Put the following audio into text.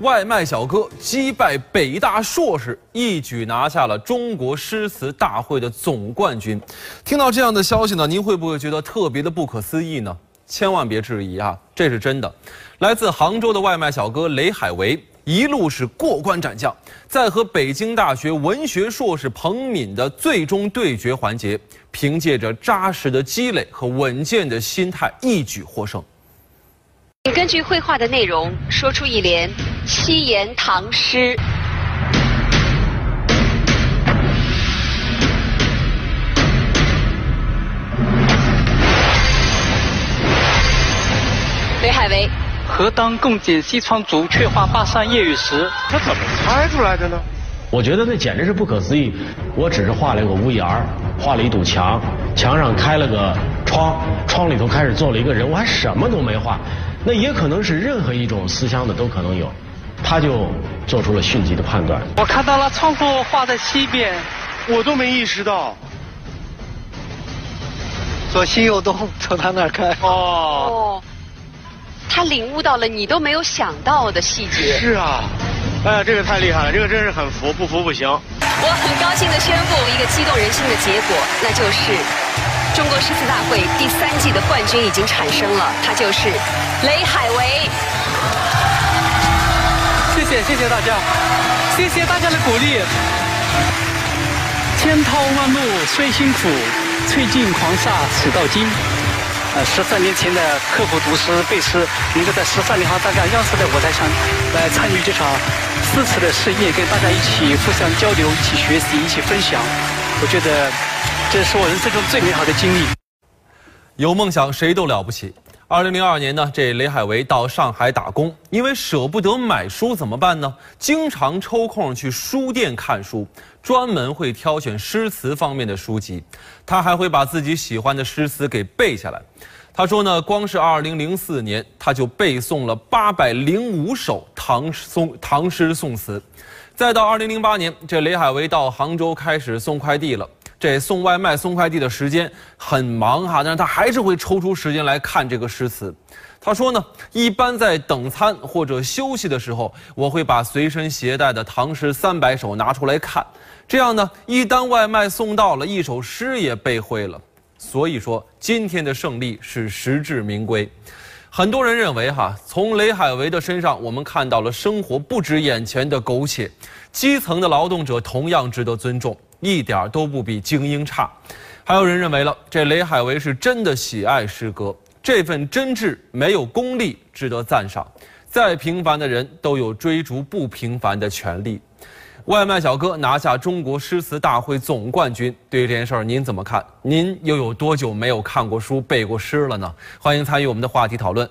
外卖小哥击败北大硕士，一举拿下了中国诗词大会的总冠军。听到这样的消息呢，您会不会觉得特别的不可思议呢？千万别质疑啊，这是真的。来自杭州的外卖小哥雷海为，一路是过关斩将，在和北京大学文学硕士彭敏的最终对决环节，凭借着扎实的积累和稳健的心态，一举获胜。请根据绘画的内容说出一联七言唐诗。雷海为，何当共剪西窗烛，却话巴山夜雨时。他怎么猜出来的呢？我觉得那简直是不可思议。我只是画了一个屋檐儿，画了一堵墙，墙上开了个窗，窗里头开始坐了一个人，我还什么都没画。那也可能是任何一种思乡的都可能有，他就做出了迅疾的判断。我看到了窗户画在西边，我都没意识到。左西右东，从他那儿开。哦，哦，他领悟到了你都没有想到的细节。是啊，哎呀，这个太厉害了，这个真是很服，不服不行。我很高兴的宣布一个激动人心的结果，那就是中国诗词大会第三季的冠军已经产生了，他就是雷海为。谢谢谢谢大家，谢谢大家的鼓励。千淘万漉虽辛苦，翠尽狂沙始到金。呃，十三年前的刻苦读诗背诗，能够在十三年后大家央视的舞台上来参与这场诗词的盛宴，跟大家一起互相交流、一起学习、一起分享，我觉得这是我人生中最美好的经历。有梦想谁都了不起。二零零二年呢，这雷海为到上海打工，因为舍不得买书怎么办呢？经常抽空去书店看书，专门会挑选诗词方面的书籍。他还会把自己喜欢的诗词给背下来。他说呢，光是二零零四年他就背诵了八百零五首唐宋唐诗宋词。再到二零零八年，这雷海为到杭州开始送快递了。这送外卖、送快递的时间很忙哈，但是他还是会抽出时间来看这个诗词。他说呢，一般在等餐或者休息的时候，我会把随身携带的唐诗三百首拿出来看，这样呢，一单外卖送到了，一首诗也背会了。所以说，今天的胜利是实至名归。很多人认为哈，从雷海为的身上，我们看到了生活不止眼前的苟且，基层的劳动者同样值得尊重。一点都不比精英差，还有人认为了这雷海为是真的喜爱诗歌，这份真挚没有功利，值得赞赏。再平凡的人都有追逐不平凡的权利。外卖小哥拿下中国诗词大会总冠军，对于这件事儿您怎么看？您又有多久没有看过书、背过诗了呢？欢迎参与我们的话题讨论。